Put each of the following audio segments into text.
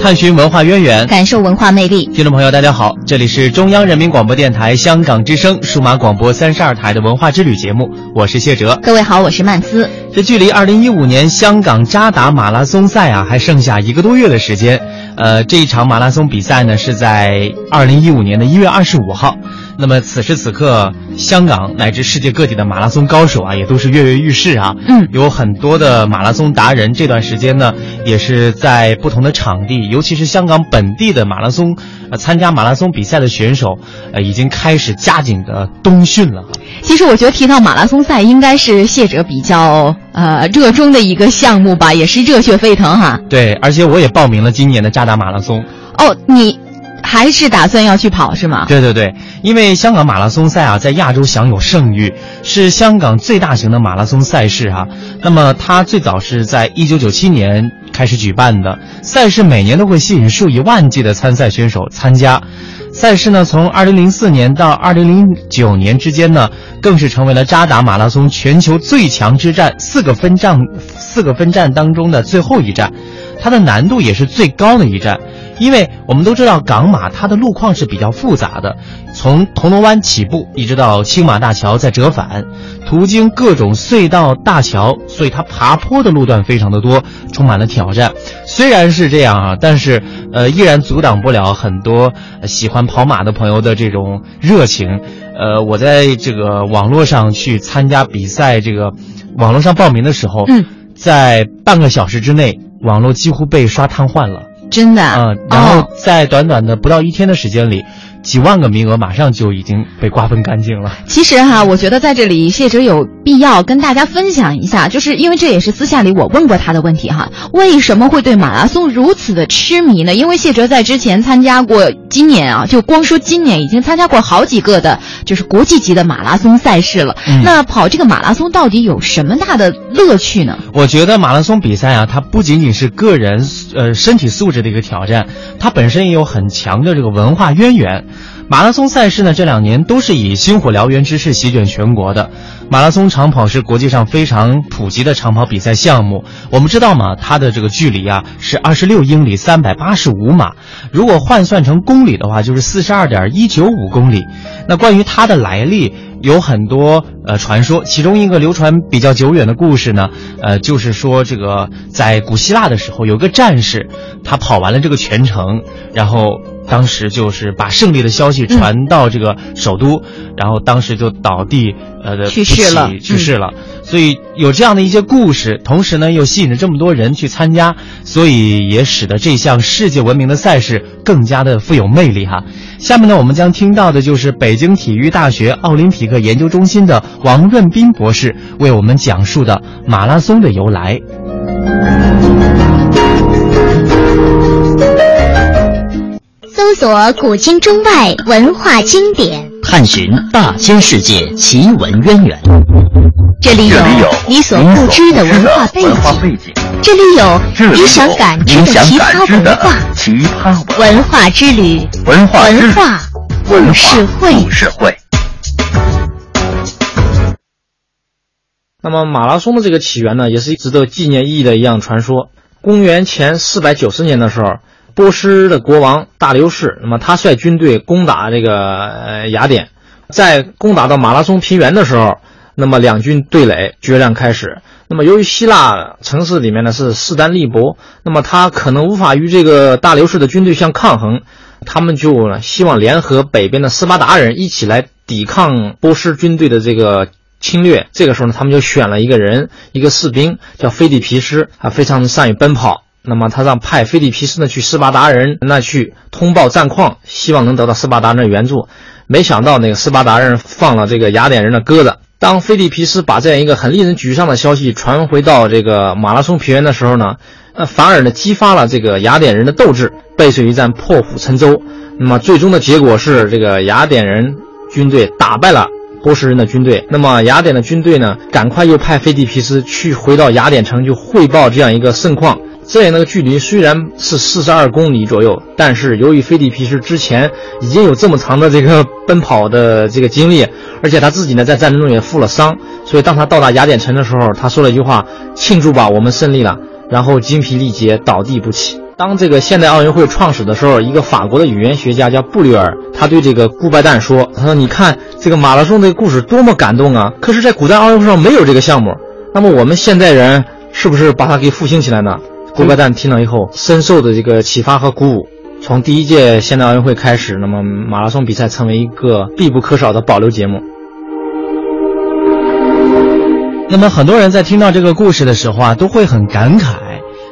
探寻文化渊源，感受文化魅力。听众朋友，大家好，这里是中央人民广播电台香港之声数码广播三十二台的文化之旅节目，我是谢哲。各位好，我是曼斯。这距离二零一五年香港渣打马拉松赛啊，还剩下一个多月的时间。呃，这一场马拉松比赛呢，是在二零一五年的一月二十五号。那么此时此刻，香港乃至世界各地的马拉松高手啊，也都是跃跃欲试啊。嗯，有很多的马拉松达人，这段时间呢，也是在不同的场地，尤其是香港本地的马拉松，呃，参加马拉松比赛的选手，呃，已经开始加紧的冬训了。其实我觉得提到马拉松赛，应该是谢哲比较呃热衷的一个项目吧，也是热血沸腾哈。对，而且我也报名了今年的扎达马拉松。哦，你还是打算要去跑是吗？对对对，因为香港马拉松赛啊，在亚洲享有盛誉，是香港最大型的马拉松赛事哈、那么它最早是在一九九七年开始举办的，赛事每年都会吸引数以万计的参赛选手参加。赛事呢，从二零零四年到二零零九年之间呢，更是成为了扎达马拉松全球最强之战四个分站四个分站当中的最后一站，它的难度也是最高的一站。因为我们都知道港马它的路况是比较复杂的，从铜锣湾起步一直到青马大桥再折返，途经各种隧道大桥，所以它爬坡的路段非常的多，充满了挑战。虽然是这样啊，但是呃依然阻挡不了很多呃喜欢跑马的朋友的这种热情。呃，我在这个网络上去参加比赛，这个网络上报名的时候，嗯，在半个小时之内，网络几乎被刷瘫痪了。真的啊、然后哦在短短的不到一天的时间里，几万个名额马上就已经被瓜分干净了。其实哈，我觉得在这里谢哲有必要跟大家分享一下，就是因为这也是私下里我问过他的问题哈，为什么会对马拉松如此的痴迷呢？因为谢哲在之前参加过，今年啊，就光说今年已经参加过好几个的，就是国际级的马拉松赛事了。嗯那跑这个马拉松到底有什么大的乐趣呢？我觉得马拉松比赛啊，它不仅仅是个人呃身体素质的一个挑战，它本身也有很强的这个文化渊源。马拉松赛事呢，这两年都是以星火燎原之势席卷全国的。马拉松长跑是国际上非常普及的长跑比赛项目。我们知道嘛，它的这个距离啊是二十六英里，三百八十五码。如果换算成公里的话，就是四十二点一九五公里。那关于它的来历，有很多呃传说，其中一个流传比较久远的故事呢，呃，就是说这个在古希腊的时候，有个战士，他跑完了这个全程，然后当时就是把胜利的消息传到这个首都，然后当时就倒地，呃，的去世了去世了。所以有这样的一些故事，同时呢又吸引着这么多人去参加，所以也使得这项世界闻名的赛事更加的富有魅力哈。下面呢，我们将听到的就是北京体育大学奥林匹克研究中心的王润斌博士为我们讲述的马拉松的由来。搜索古今中外文化经典，探寻大千世界奇闻渊源。这里有你所不知的文化背景，这里有你想感知的奇葩文化。奇葩文化之旅，文化之旅文化故事会。故事会。那么马拉松的这个起源呢，也是值得纪念意义的一样传说。公元前四百九十年的时候，波斯的国王大流士，那么他率军队攻打这个呃雅典，在攻打到马拉松平原的时候，那么两军对垒，决战开始。那么由于希腊城市里面呢是势单力薄，那么他可能无法与这个大流士的军队相抗衡，他们就希望联合北边的斯巴达人一起来抵抗波斯军队的这个侵略。这个时候呢，他们就选了一个人，一个士兵叫菲利皮斯，啊，非常的善于奔跑。那么他让派菲利皮斯呢去斯巴达人那去通报战况，希望能得到斯巴达人的援助。没想到那个斯巴达人放了这个雅典人的鸽子。当菲利皮斯把这样一个很令人沮丧的消息传回到这个马拉松平原的时候呢，呃，反而呢激发了这个雅典人的斗志，背水一战，破釜沉舟。那么最终的结果是，这个雅典人军队打败了波斯人的军队。那么雅典的军队呢，赶快又派菲利皮斯去回到雅典城，就汇报这样一个盛况。这里那个距离虽然是四十二公里左右，但是由于菲利皮斯之前已经有这么长的这个奔跑的这个经历，而且他自己呢在战争中也负了伤，所以当他到达雅典城的时候，他说了一句话：“庆祝吧，我们胜利了。”然后精疲力竭，倒地不起。当这个现代奥运会创始的时候，一个法国的语言学家叫布里尔，他对这个顾拜旦说：“他说你看这个马拉松这个故事多么感动啊！可是，在古代奥运会上没有这个项目，那么我们现代人是不是把它给复兴起来呢？”顾拜旦听了以后，深受的这个启发和鼓舞。从第一届现代奥运会开始，那么马拉松比赛成为一个必不可少的保留节目。那么，很多人在听到这个故事的时候啊，都会很感慨。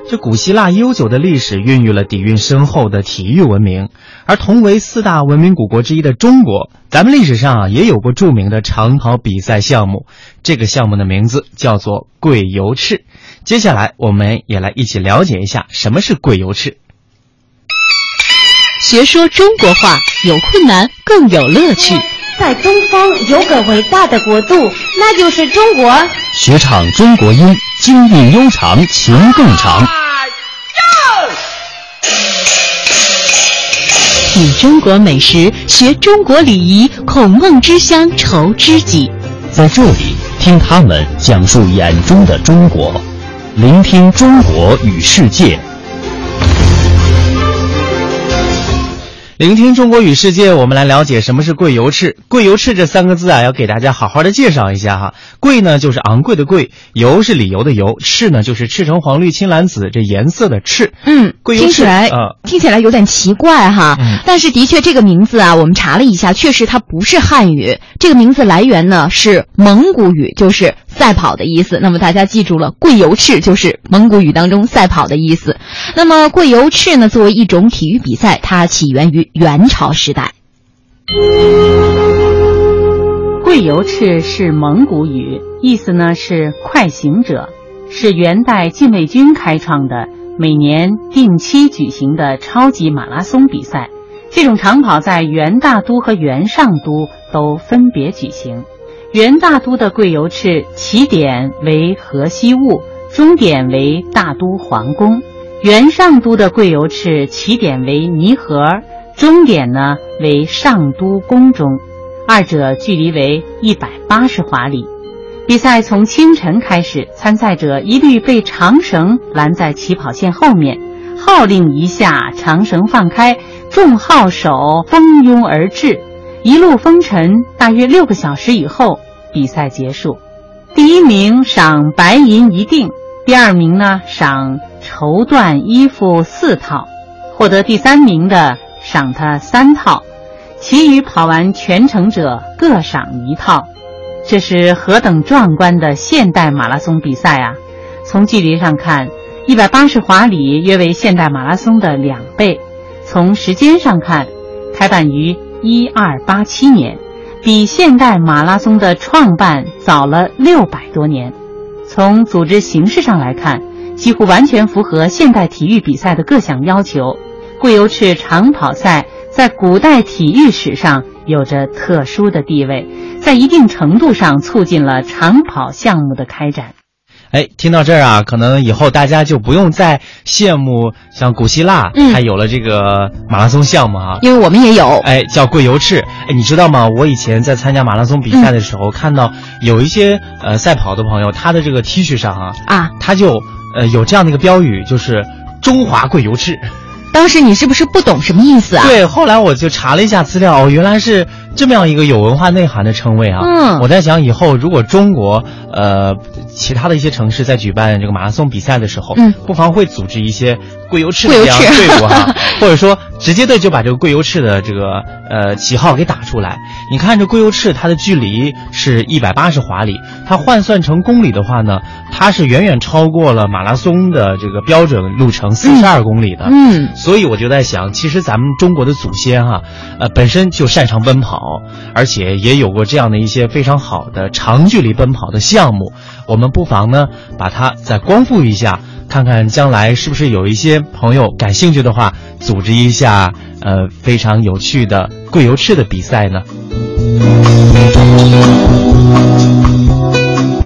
这古希腊悠久的历史孕育了底蕴深厚的体育文明，而同为四大文明古国之一的中国，咱们历史上啊也有过著名的长跑比赛项目，这个项目的名字叫做跪游赤。接下来，我们也来一起了解一下什么是跪游赤。学说中国话，有困难更有乐趣。在东方有个伟大的国度，那就是中国。学唱中国音，经韵悠长，情更长。品中国美食，学中国礼仪，孔孟之乡愁知己。在这里，听他们讲述眼中的中国，聆听中国与世界。聆听中国与世界，我们来了解什么是贵油赤。贵油赤这三个字啊，要给大家好好的介绍一下哈。贵呢，就是昂贵的贵；油是理由的油；赤呢，就是赤橙黄绿青蓝紫这颜色的赤。嗯，贵油赤听起来、呃听起来有点奇怪哈、嗯但是的确这个名字啊，我们查了一下，确实它不是汉语，这个名字来源呢是蒙古语，就是赛跑的意思。那么大家记住了，贵油赤就是蒙古语当中赛跑的意思。那么贵油赤呢，作为一种体育比赛，它起源于元朝时代。贵由赤是蒙古语，意思呢是快行者，是元代禁卫军开创的，每年定期举行的超级马拉松比赛。这种长跑在元大都和元上都都分别举行。元大都的贵由赤起点为河西务，终点为大都皇宫；元上都的贵由赤起点为泥河，终点呢为上都宫中。二者距离为一百八十华里。比赛从清晨开始，参赛者一律被长绳拦在起跑线后面，号令一下，长绳放开，众号手蜂拥而至，一路风尘，大约六个小时以后，比赛结束。第一名赏白银一锭，第二名呢赏绸缎衣服四套，获得第三名的赏他三套。其余跑完全程者各赏一套，这是何等壮观的现代马拉松比赛啊！从距离上看，一百八十华里约为现代马拉松的两倍。从时间上看，开办于一二八七年，比现代马拉松的创办早了六百多年。从组织形式上来看，几乎完全符合现代体育比赛的各项要求。贵游赤长跑赛。在古代体育史上有着特殊的地位，在一定程度上促进了长跑项目的开展。哎，听到这儿啊，可能以后大家就不用再羡慕像古希腊，嗯还有了这个马拉松项目啊。因为我们也有，哎，叫贵油赤。哎，你知道吗？我以前在参加马拉松比赛的时候，看到有一些呃赛跑的朋友，他的这个 T 恤上啊，啊，他就呃有这样的一个标语，就是“中华贵油赤”。当时你是不是不懂什么意思啊？对，后来我就查了一下资料，哦，原来是这么样一个有文化内涵的称谓啊。嗯我在想以后如果中国呃其他的一些城市在举办这个马拉松比赛的时候，嗯不妨会组织一些贵油赤的这样的队伍哈，或者说直接的就把这个贵油赤的这个呃旗号给打出来。你看这贵油赤它的距离是一百八十华里，它换算成公里的话呢，它是远远超过了马拉松的这个标准路程四十二公里的。嗯，所以我就在想，其实咱们中国的祖先哈、呃，本身就擅长奔跑，而且也有过这样的一些非常好的长距离奔跑的项目。我们不妨呢，把它再光复一下，看看将来是不是有一些朋友感兴趣的话，组织一下呃非常有趣的桂游赤的比赛呢？